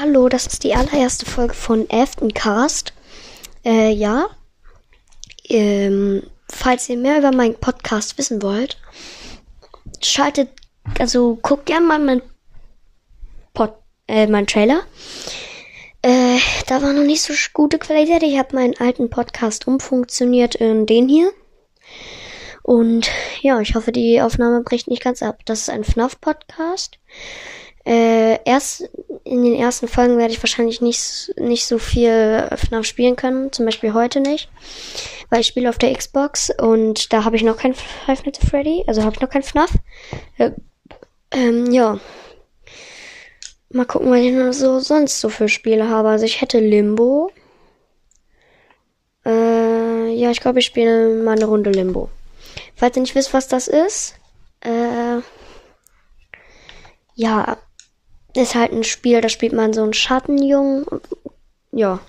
Hallo, das ist die allererste Folge von Cast. Äh, ja. Ähm, falls ihr mehr über meinen Podcast wissen wollt, schaltet, also guckt gerne mal mein Pod, äh, mein Trailer. Äh, da war noch nicht so gute Qualität. Ich habe meinen alten Podcast umfunktioniert in den hier. Und ja, ich hoffe, die Aufnahme bricht nicht ganz ab. Das ist ein FNAF-Podcast. Äh, erst in den ersten Folgen werde ich wahrscheinlich nicht, nicht so viel FNAF spielen können. Zum Beispiel heute nicht. Weil ich spiele auf der Xbox und da habe ich noch kein Five Nights at Freddy. Also habe ich noch kein FNAF. Äh, ähm, ja. Mal gucken, was ich noch so sonst so für Spiele habe. Also ich hätte Limbo. Äh, ja, ich glaube, ich spiele mal eine Runde Limbo. Falls ihr nicht wisst, was das ist, äh, ja, ist halt ein Spiel, da spielt man so einen Schattenjungen. Ja.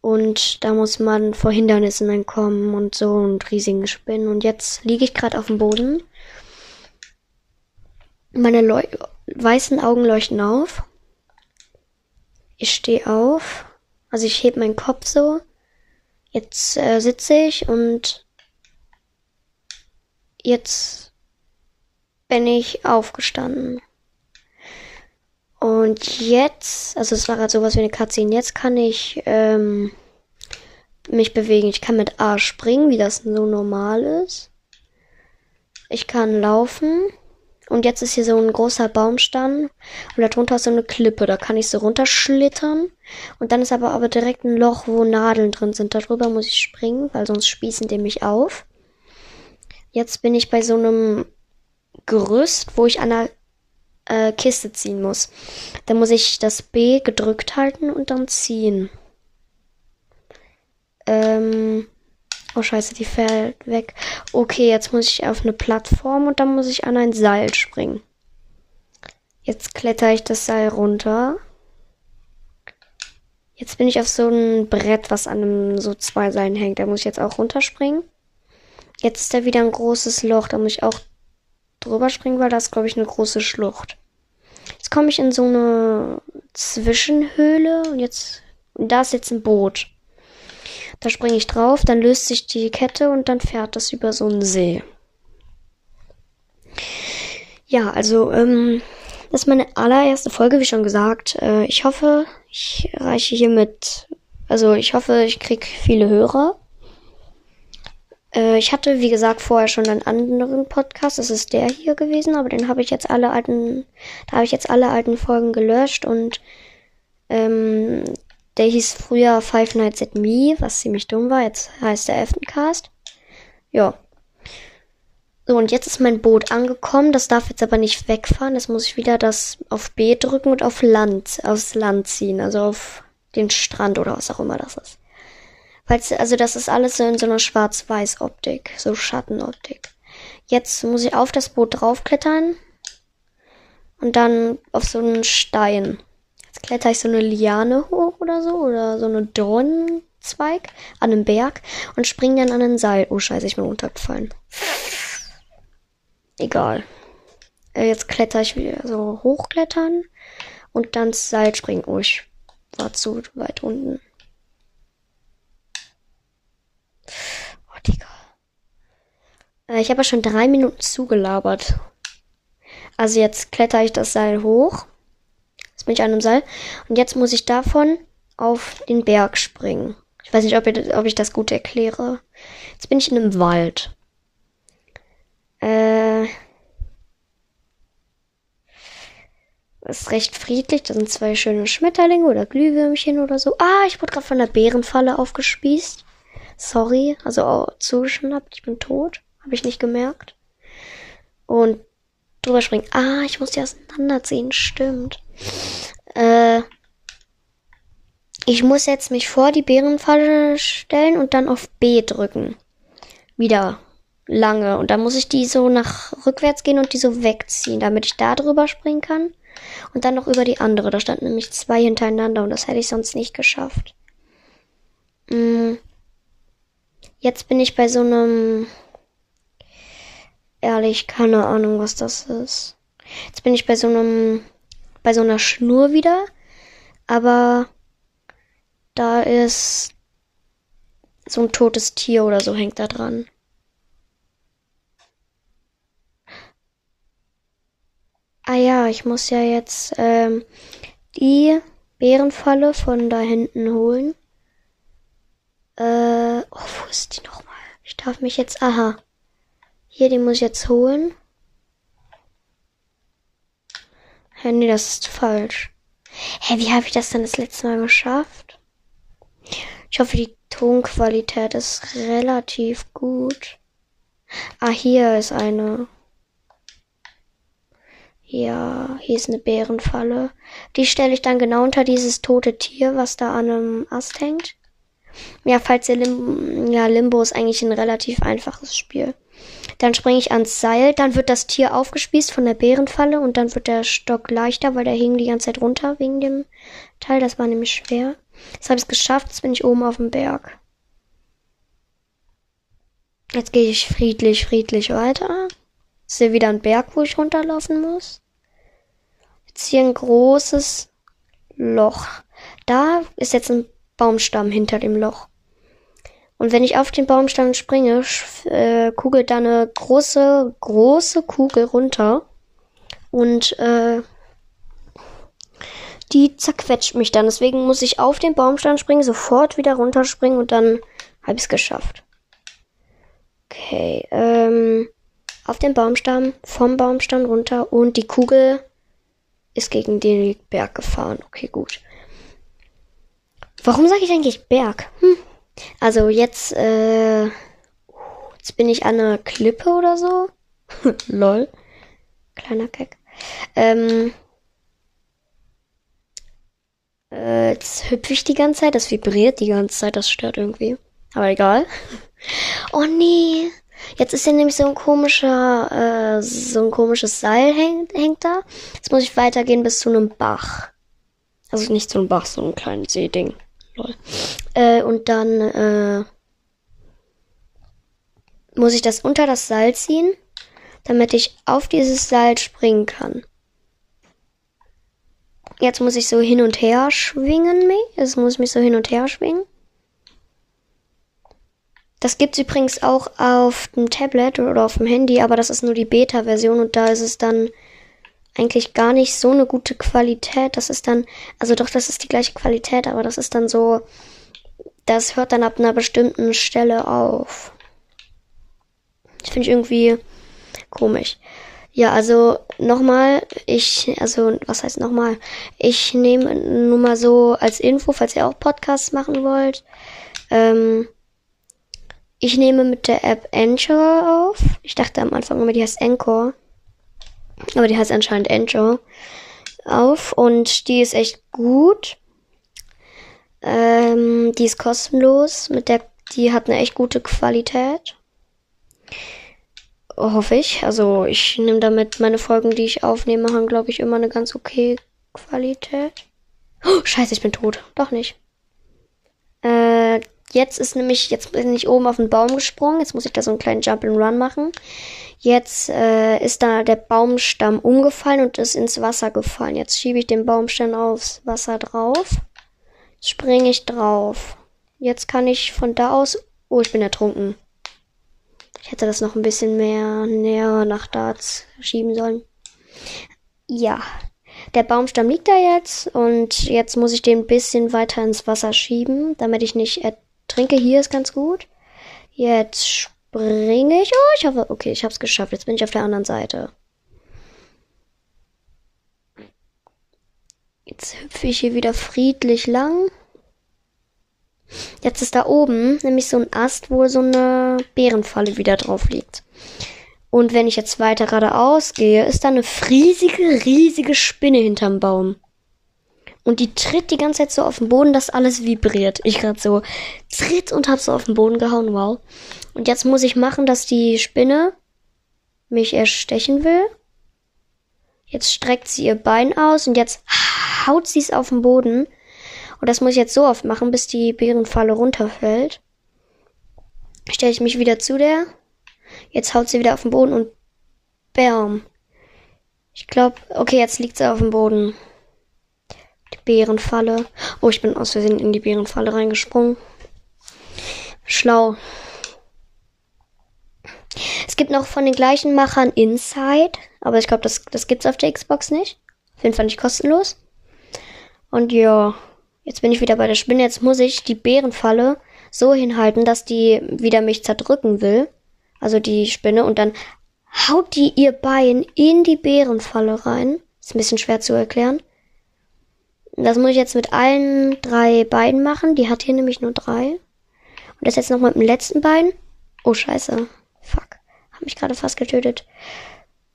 Und da muss man vor Hindernissen entkommen und so und riesigen Spinnen. Und jetzt liege ich gerade auf dem Boden. Meine Leu weißen Augen leuchten auf. Ich stehe auf. Also ich heb meinen Kopf so. Jetzt äh, sitze ich und jetzt bin ich aufgestanden. Und jetzt, also es war gerade sowas wie eine Cutscene, jetzt kann ich ähm, mich bewegen. Ich kann mit A springen, wie das so normal ist. Ich kann laufen. Und jetzt ist hier so ein großer Baumstamm und darunter ist so eine Klippe. Da kann ich so runterschlittern. Und dann ist aber aber direkt ein Loch, wo Nadeln drin sind. Darüber muss ich springen, weil sonst spießen die mich auf. Jetzt bin ich bei so einem Gerüst, wo ich an der äh, Kiste ziehen muss. Dann muss ich das B gedrückt halten und dann ziehen. Ähm. Oh scheiße, die fällt weg. Okay, jetzt muss ich auf eine Plattform und dann muss ich an ein Seil springen. Jetzt kletter ich das Seil runter. Jetzt bin ich auf so ein Brett, was an einem so zwei Seilen hängt. Da muss ich jetzt auch runterspringen. Jetzt ist da wieder ein großes Loch. Da muss ich auch drüber springen, weil das glaube ich, eine große Schlucht. Jetzt komme ich in so eine Zwischenhöhle und jetzt, da ist jetzt ein Boot. Da springe ich drauf, dann löst sich die Kette und dann fährt das über so einen See. Ja, also, ähm, das ist meine allererste Folge, wie schon gesagt. Äh, ich hoffe, ich reiche hier mit, also ich hoffe, ich krieg viele Hörer. Äh, ich hatte, wie gesagt, vorher schon einen anderen Podcast. Das ist der hier gewesen, aber den habe ich jetzt alle alten, da habe ich jetzt alle alten Folgen gelöscht und ähm, der hieß früher Five Nights at Me, was ziemlich dumm war. Jetzt heißt der Eftencast. Ja. So, und jetzt ist mein Boot angekommen. Das darf jetzt aber nicht wegfahren. Jetzt muss ich wieder das auf B drücken und auf Land, aufs Land ziehen. Also auf den Strand oder was auch immer das ist. Falls, also das ist alles so in so einer Schwarz-Weiß-Optik, so Schattenoptik. Jetzt muss ich auf das Boot draufklettern und dann auf so einen Stein. Jetzt kletter ich so eine Liane hoch oder so oder so eine Dornenzweig an einem Berg und spring dann an ein Seil. Oh scheiße, ich bin runtergefallen. Egal. Äh, jetzt kletter ich wieder so hochklettern und dann Seil springen. Oh, ich war zu weit unten. Oh, Digga. Äh, ich habe ja schon drei Minuten zugelabert. Also jetzt kletter ich das Seil hoch. Jetzt bin ich an einem Seil. Und jetzt muss ich davon auf den Berg springen. Ich weiß nicht, ob ich, ob ich das gut erkläre. Jetzt bin ich in einem Wald. Äh. ist recht friedlich. Da sind zwei schöne Schmetterlinge oder Glühwürmchen oder so. Ah, ich wurde gerade von der Bärenfalle aufgespießt. Sorry, also zugeschnappt, ich bin tot. Habe ich nicht gemerkt. Und drüber springen. Ah, ich muss die auseinanderziehen, stimmt. Äh, ich muss jetzt mich vor die Bärenfalle stellen und dann auf B drücken. Wieder lange. Und dann muss ich die so nach rückwärts gehen und die so wegziehen, damit ich da drüber springen kann. Und dann noch über die andere. Da standen nämlich zwei hintereinander und das hätte ich sonst nicht geschafft. Mm. Jetzt bin ich bei so einem. Ehrlich, keine Ahnung, was das ist. Jetzt bin ich bei so einem. Bei so einer Schnur wieder. aber da ist so ein totes Tier oder so hängt da dran. Ah ja, ich muss ja jetzt ähm, die Bärenfalle von da hinten holen. Äh, oh, wo ist die nochmal? Ich darf mich jetzt, aha. Hier, die muss ich jetzt holen. Hä, nee, das ist falsch. Hä, wie habe ich das denn das letzte Mal geschafft? Ich hoffe, die Tonqualität ist relativ gut. Ah, hier ist eine. Ja, hier ist eine Bärenfalle. Die stelle ich dann genau unter dieses tote Tier, was da an einem Ast hängt. Ja, falls ihr Lim ja, Limbo ist eigentlich ein relativ einfaches Spiel. Dann springe ich ans Seil, dann wird das Tier aufgespießt von der Bärenfalle und dann wird der Stock leichter, weil der hing die ganze Zeit runter wegen dem Teil. Das war nämlich schwer. Jetzt habe ich es geschafft, jetzt bin ich oben auf dem Berg. Jetzt gehe ich friedlich, friedlich weiter. Ist hier wieder ein Berg, wo ich runterlaufen muss. Jetzt hier ein großes Loch. Da ist jetzt ein Baumstamm hinter dem Loch. Und wenn ich auf den Baumstamm springe, äh, kugelt da eine große, große Kugel runter. Und äh, die zerquetscht mich dann. Deswegen muss ich auf den Baumstamm springen, sofort wieder runterspringen und dann habe ich es geschafft. Okay, ähm, auf den Baumstamm, vom Baumstamm runter und die Kugel ist gegen den Berg gefahren. Okay, gut. Warum sage ich eigentlich Berg? Hm. Also jetzt, äh, jetzt bin ich an einer Klippe oder so. Lol. Kleiner Keck. Ähm, äh, jetzt hüpfe ich die ganze Zeit. Das vibriert die ganze Zeit. Das stört irgendwie. Aber egal. Oh nee. Jetzt ist hier nämlich so ein komischer, äh, so ein komisches Seil hängt, hängt da. Jetzt muss ich weitergehen bis zu einem Bach. Also nicht so ein Bach, so ein kleines Seeding. Lol. Äh, und dann äh, muss ich das unter das Seil ziehen, damit ich auf dieses Seil springen kann. Jetzt muss ich so hin und her schwingen. Jetzt muss ich mich so hin und her schwingen. Das gibt's übrigens auch auf dem Tablet oder auf dem Handy, aber das ist nur die Beta-Version und da ist es dann eigentlich gar nicht so eine gute Qualität. Das ist dann, also doch, das ist die gleiche Qualität, aber das ist dann so, das hört dann ab einer bestimmten Stelle auf. Das finde ich irgendwie komisch. Ja, also nochmal, ich, also was heißt nochmal? Ich nehme nur mal so als Info, falls ihr auch Podcasts machen wollt. Ähm, ich nehme mit der App Anchor auf. Ich dachte am Anfang immer, die heißt Anchor. Aber die heißt anscheinend Anchor auf und die ist echt gut. Ähm, die ist kostenlos. Mit der, die hat eine echt gute Qualität. Hoffe ich. Also ich nehme damit meine Folgen, die ich aufnehme, haben, glaube ich, immer eine ganz okay Qualität. Oh, scheiße, ich bin tot. Doch nicht. Äh, jetzt ist nämlich, jetzt bin ich oben auf den Baum gesprungen. Jetzt muss ich da so einen kleinen Jump and Run machen. Jetzt äh, ist da der Baumstamm umgefallen und ist ins Wasser gefallen. Jetzt schiebe ich den Baumstamm aufs Wasser drauf. Springe ich drauf. Jetzt kann ich von da aus. Oh, ich bin ertrunken. Ich hätte das noch ein bisschen mehr näher nach da schieben sollen. Ja. Der Baumstamm liegt da jetzt und jetzt muss ich den ein bisschen weiter ins Wasser schieben, damit ich nicht ertrinke. Hier ist ganz gut. Jetzt springe ich. Oh, ich hoffe, okay, ich habe es geschafft. Jetzt bin ich auf der anderen Seite. Jetzt hüpfe ich hier wieder friedlich lang. Jetzt ist da oben nämlich so ein Ast, wo so eine Bärenfalle wieder drauf liegt. Und wenn ich jetzt weiter geradeaus gehe, ist da eine riesige, riesige Spinne hinterm Baum. Und die tritt die ganze Zeit so auf den Boden, dass alles vibriert. Ich gerade so tritt und hab so auf den Boden gehauen, wow. Und jetzt muss ich machen, dass die Spinne mich erstechen will. Jetzt streckt sie ihr Bein aus und jetzt haut sie es auf den Boden. Und das muss ich jetzt so oft machen, bis die Bärenfalle runterfällt. Stelle ich mich wieder zu der. Jetzt haut sie wieder auf den Boden und bam. Ich glaube, okay, jetzt liegt sie auf dem Boden. Bärenfalle. Oh, ich bin aus Versehen in die Bärenfalle reingesprungen. Schlau. Es gibt noch von den gleichen Machern Inside, aber ich glaube, das, das gibt's auf der Xbox nicht. Auf jeden Fall nicht kostenlos. Und ja, jetzt bin ich wieder bei der Spinne. Jetzt muss ich die Bärenfalle so hinhalten, dass die wieder mich zerdrücken will. Also die Spinne. Und dann haut die ihr Bein in die Bärenfalle rein. Ist ein bisschen schwer zu erklären. Das muss ich jetzt mit allen drei Beinen machen. Die hat hier nämlich nur drei. Und das jetzt noch mit dem letzten Bein. Oh, scheiße. Fuck. Hab mich gerade fast getötet.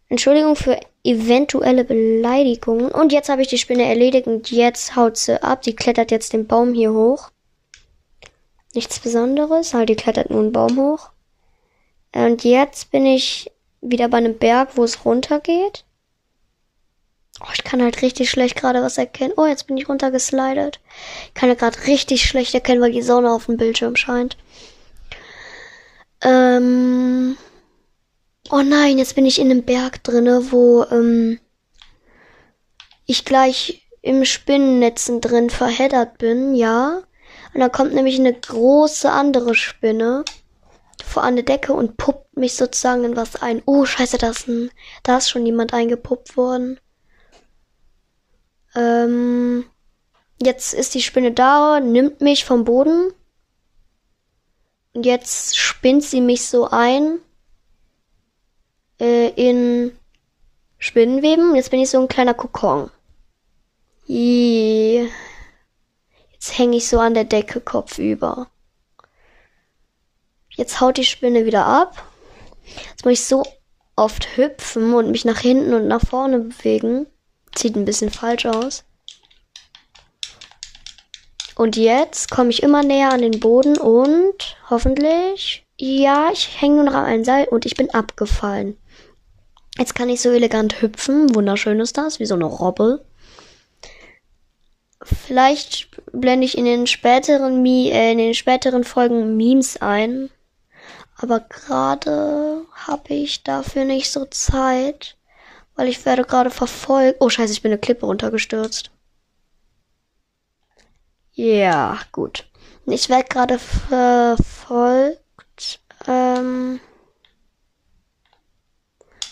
Entschuldigung für eventuelle Beleidigungen. Und jetzt habe ich die Spinne erledigt und jetzt haut sie ab. Die klettert jetzt den Baum hier hoch. Nichts Besonderes, halt die klettert nur einen Baum hoch. Und jetzt bin ich wieder bei einem Berg, wo es runtergeht. Oh, ich kann halt richtig schlecht gerade was erkennen. Oh, jetzt bin ich runtergeslidet. Ich kann ja gerade richtig schlecht erkennen, weil die Sonne auf dem Bildschirm scheint. Ähm. Oh nein, jetzt bin ich in einem Berg drinne, wo ähm, ich gleich im Spinnennetzen drin verheddert bin, ja. Und dann kommt nämlich eine große andere Spinne vor eine Decke und puppt mich sozusagen in was ein. Oh, scheiße, da ist, ein, da ist schon jemand eingepuppt worden. Ähm, jetzt ist die Spinne da, nimmt mich vom Boden. Und jetzt spinnt sie mich so ein äh, in Spinnenweben. Jetzt bin ich so ein kleiner Kokon. Jetzt hänge ich so an der Decke kopfüber. Jetzt haut die Spinne wieder ab. Jetzt muss ich so oft hüpfen und mich nach hinten und nach vorne bewegen. Sieht ein bisschen falsch aus. Und jetzt komme ich immer näher an den Boden und hoffentlich, ja, ich hänge nur noch an einem Seil und ich bin abgefallen. Jetzt kann ich so elegant hüpfen. Wunderschön ist das, wie so eine Robbe. Vielleicht blende ich in den späteren, äh, in den späteren Folgen Memes ein. Aber gerade habe ich dafür nicht so Zeit, weil ich werde gerade verfolgt. Oh scheiße, ich bin eine Klippe runtergestürzt. Ja, gut. Ich werde gerade verfolgt. Ähm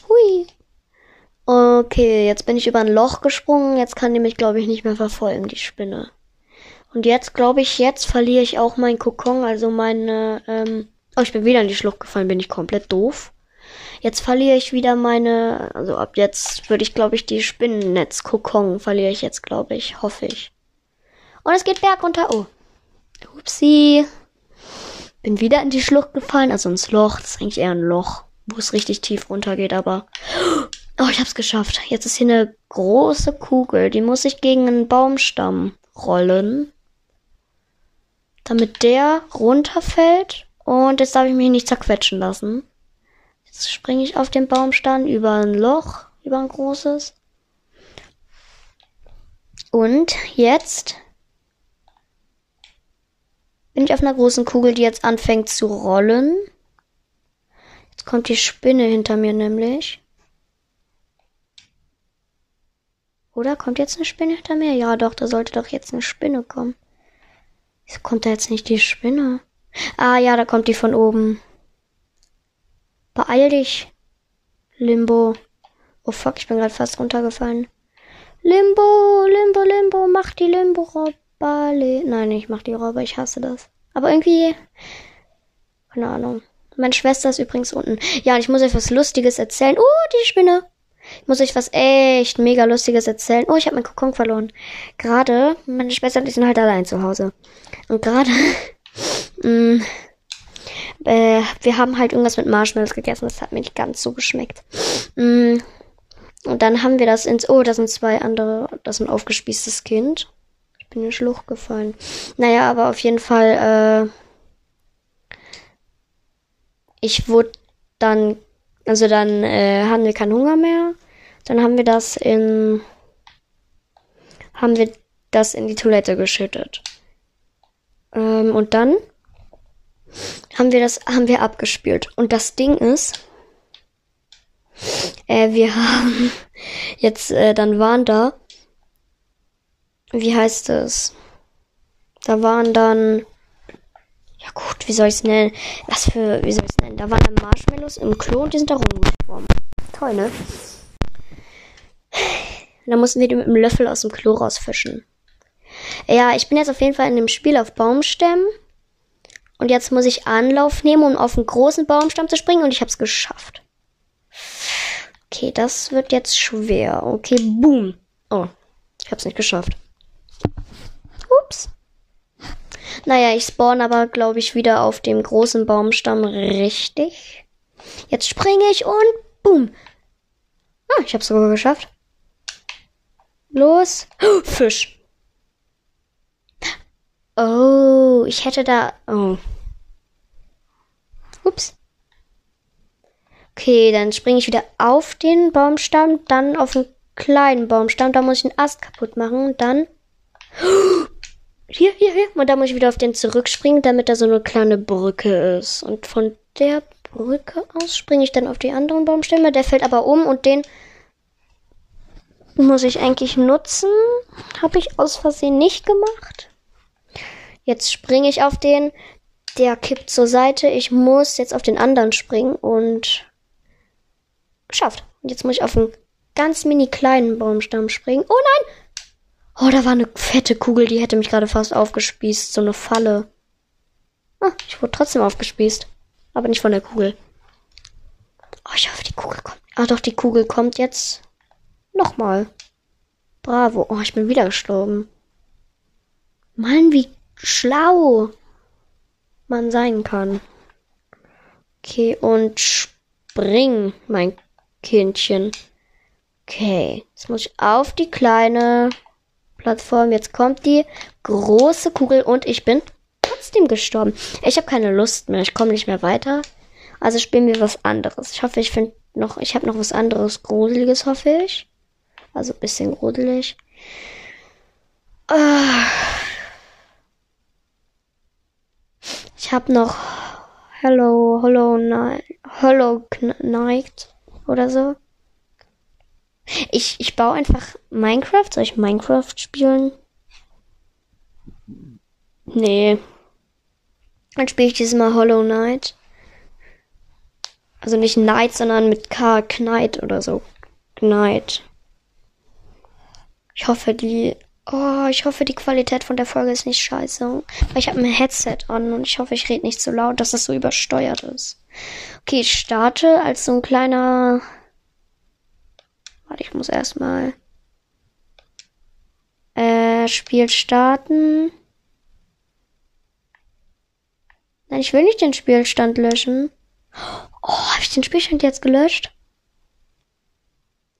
Hui. Okay, jetzt bin ich über ein Loch gesprungen. Jetzt kann die mich, glaube ich, nicht mehr verfolgen, die Spinne. Und jetzt, glaube ich, jetzt verliere ich auch meinen Kokon, also meine, ähm, oh, ich bin wieder in die Schlucht gefallen, bin ich komplett doof. Jetzt verliere ich wieder meine, also ab jetzt würde ich, glaube ich, die Spinnennetz-Kokon verliere ich jetzt, glaube ich, hoffe ich. Und es geht bergunter. Oh. Upsi. Bin wieder in die Schlucht gefallen, also ins Loch. Das ist eigentlich eher ein Loch wo es richtig tief runter geht, aber. Oh, ich hab's geschafft. Jetzt ist hier eine große Kugel. Die muss ich gegen einen Baumstamm rollen. Damit der runterfällt. Und jetzt darf ich mich nicht zerquetschen lassen. Jetzt springe ich auf den Baumstamm über ein Loch, über ein großes. Und jetzt bin ich auf einer großen Kugel, die jetzt anfängt zu rollen. Kommt die Spinne hinter mir nämlich. Oder kommt jetzt eine Spinne hinter mir? Ja, doch, da sollte doch jetzt eine Spinne kommen. Wieso kommt da jetzt nicht die Spinne? Ah, ja, da kommt die von oben. Beeil dich, Limbo. Oh fuck, ich bin gerade fast runtergefallen. Limbo, Limbo, Limbo, mach die Limbo-Robbe. Nein, ich mach die Robbe, ich hasse das. Aber irgendwie, keine Ahnung. Meine Schwester ist übrigens unten. Ja, und ich muss euch was Lustiges erzählen. Oh, die Spinne. Ich muss euch was echt mega Lustiges erzählen. Oh, ich habe meinen Kokon verloren. Gerade, meine Schwester und ich sind halt allein zu Hause. Und gerade, mm, äh, wir haben halt irgendwas mit Marshmallows gegessen. Das hat mir nicht ganz so geschmeckt. Mm, und dann haben wir das ins, oh, da sind zwei andere, das ist ein aufgespießtes Kind. Ich bin in den Schlucht gefallen. Naja, aber auf jeden Fall, äh, ich wurde dann, also dann äh, hatten wir keinen Hunger mehr. Dann haben wir das in, haben wir das in die Toilette geschüttet. Ähm, und dann haben wir das, haben wir abgespült. Und das Ding ist, äh, wir haben jetzt, äh, dann waren da wie heißt es? Da waren dann, gut, wie soll ich es nennen? Was für, wie soll ich es nennen? Da waren dann Marshmallows im Klo und die sind da rumgeschwommen. Toll, ne? Da mussten wir die mit dem Löffel aus dem Klo rausfischen. Ja, ich bin jetzt auf jeden Fall in dem Spiel auf Baumstämmen. Und jetzt muss ich Anlauf nehmen, um auf einen großen Baumstamm zu springen. Und ich habe es geschafft. Okay, das wird jetzt schwer. Okay, boom. Oh, ich habe es nicht geschafft. Ups. Naja, ich spawn aber, glaube ich, wieder auf dem großen Baumstamm richtig. Jetzt springe ich und boom. Ah, ich habe es sogar geschafft. Los. Oh, Fisch. Oh, ich hätte da. Oh. Ups. Okay, dann springe ich wieder auf den Baumstamm, dann auf den kleinen Baumstamm. Da muss ich einen Ast kaputt machen. Dann. Hier, hier, hier. Und da muss ich wieder auf den zurückspringen, damit da so eine kleine Brücke ist. Und von der Brücke aus springe ich dann auf die anderen Baumstämme. Der fällt aber um und den muss ich eigentlich nutzen. Habe ich aus Versehen nicht gemacht. Jetzt springe ich auf den. Der kippt zur Seite. Ich muss jetzt auf den anderen springen und geschafft. Und jetzt muss ich auf einen ganz mini kleinen Baumstamm springen. Oh nein! Oh, da war eine fette Kugel, die hätte mich gerade fast aufgespießt. So eine Falle. Ah, ich wurde trotzdem aufgespießt. Aber nicht von der Kugel. Oh, ich hoffe, die Kugel kommt. Ah, doch, die Kugel kommt jetzt. Nochmal. Bravo. Oh, ich bin wieder gestorben. Mann, wie schlau man sein kann. Okay, und spring, mein Kindchen. Okay, jetzt muss ich auf die kleine Plattform. Jetzt kommt die große Kugel und ich bin trotzdem gestorben. Ich habe keine Lust mehr. Ich komme nicht mehr weiter. Also spielen wir was anderes. Ich hoffe, ich finde noch, ich habe noch was anderes Gruseliges, hoffe ich. Also ein bisschen gruselig. Ah. Ich habe noch Hello, Hollow Night, Hollow Knight oder so. Ich, ich baue einfach Minecraft. Soll ich Minecraft spielen? Nee. Dann spiele ich dieses Mal Hollow Knight. Also nicht Knight, sondern mit K, Knight oder so. Knight. Ich hoffe, die. Oh, ich hoffe, die Qualität von der Folge ist nicht scheiße. Weil ich habe ein Headset an und ich hoffe, ich rede nicht so laut, dass das so übersteuert ist. Okay, ich starte als so ein kleiner. Warte, ich muss erstmal. Äh, Spiel starten. Nein, ich will nicht den Spielstand löschen. Oh, habe ich den Spielstand jetzt gelöscht?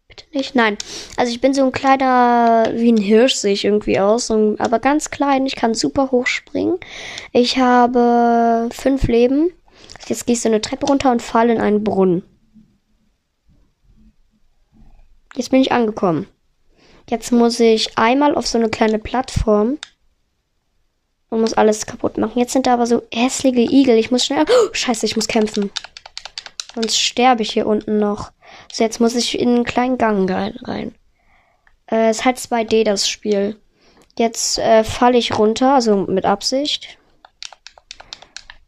Bitte nicht. Nein. Also ich bin so ein kleiner, wie ein Hirsch sehe ich irgendwie aus, aber ganz klein. Ich kann super hoch springen. Ich habe fünf Leben. Jetzt ich so eine Treppe runter und falle in einen Brunnen. Jetzt bin ich angekommen. Jetzt muss ich einmal auf so eine kleine Plattform und muss alles kaputt machen. Jetzt sind da aber so hässliche Igel. Ich muss schnell. Oh, scheiße, ich muss kämpfen. Sonst sterbe ich hier unten noch. So, jetzt muss ich in einen kleinen Gang rein. Äh, ist halt 2D das Spiel. Jetzt äh, falle ich runter, also mit Absicht.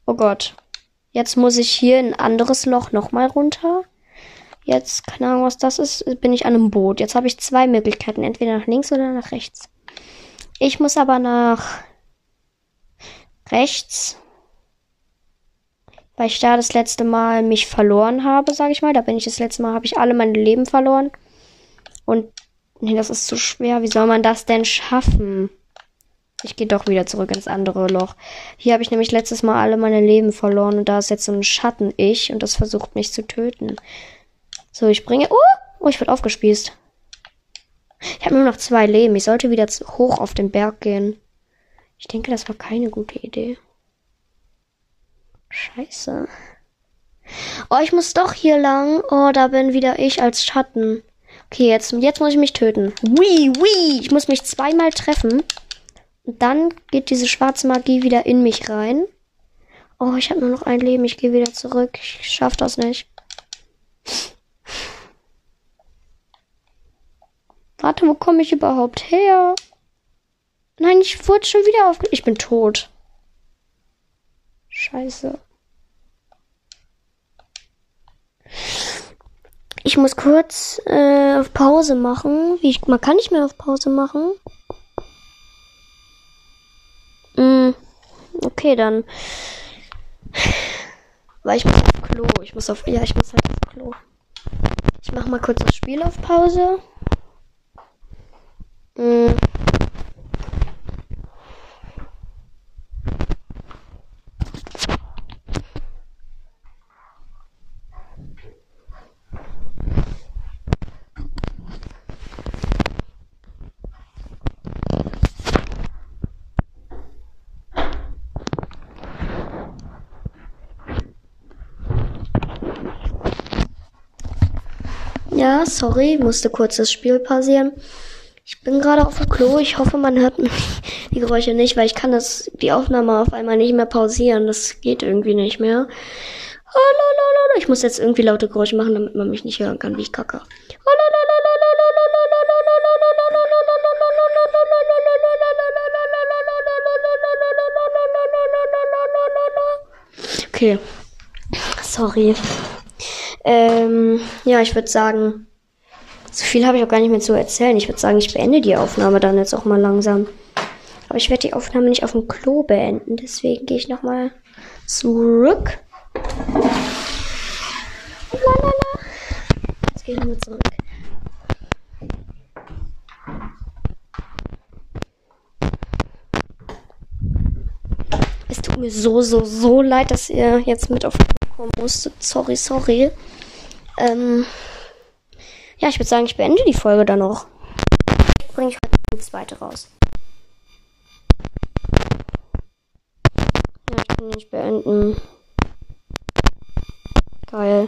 Oh Gott. Jetzt muss ich hier ein anderes Loch nochmal runter. Jetzt, keine Ahnung, was das ist, bin ich an einem Boot. Jetzt habe ich zwei Möglichkeiten, entweder nach links oder nach rechts. Ich muss aber nach rechts, weil ich da das letzte Mal mich verloren habe, sage ich mal. Da bin ich das letzte Mal, habe ich alle meine Leben verloren. Und nee, das ist zu schwer. Wie soll man das denn schaffen? Ich gehe doch wieder zurück ins andere Loch. Hier habe ich nämlich letztes Mal alle meine Leben verloren und da ist jetzt so ein Schatten-Ich und das versucht mich zu töten. So, ich bringe. Oh! Oh, ich wurde aufgespießt. Ich habe nur noch zwei Leben. Ich sollte wieder hoch auf den Berg gehen. Ich denke, das war keine gute Idee. Scheiße. Oh, ich muss doch hier lang. Oh, da bin wieder ich als Schatten. Okay, jetzt, jetzt muss ich mich töten. Wii, wii. Ich muss mich zweimal treffen. Und dann geht diese schwarze Magie wieder in mich rein. Oh, ich habe nur noch ein Leben. Ich gehe wieder zurück. Ich schaff das nicht. Warte, wo komme ich überhaupt her? Nein, ich wurde schon wieder auf. Ich bin tot. Scheiße. Ich muss kurz äh, auf Pause machen. Wie ich, man kann nicht mehr auf Pause machen. Mm, okay, dann. Weil ich muss auf Klo. Ich muss auf. Ja, ich muss halt auf Klo. Mach mal kurz das Spiel auf Pause. Mm. Ja, sorry, musste kurz das Spiel pausieren. Ich bin gerade auf dem Klo. Ich hoffe, man hört die Geräusche nicht, weil ich kann das, die Aufnahme auf einmal nicht mehr pausieren. Das geht irgendwie nicht mehr. Ich muss jetzt irgendwie laute Geräusche machen, damit man mich nicht hören kann, wie ich kacke. Okay. Sorry. Ähm, ja, ich würde sagen, so viel habe ich auch gar nicht mehr zu erzählen. Ich würde sagen, ich beende die Aufnahme dann jetzt auch mal langsam. Aber ich werde die Aufnahme nicht auf dem Klo beenden, deswegen gehe ich nochmal zurück. Lalala. Jetzt gehe ich nochmal zurück. Es tut mir so, so, so leid, dass ihr jetzt mit auf kommen musstet. Sorry, sorry. Ähm, ja, ich würde sagen, ich beende die Folge dann noch. Bringe ich heute eine zweite raus. Ja, ich kann nicht beenden. Geil.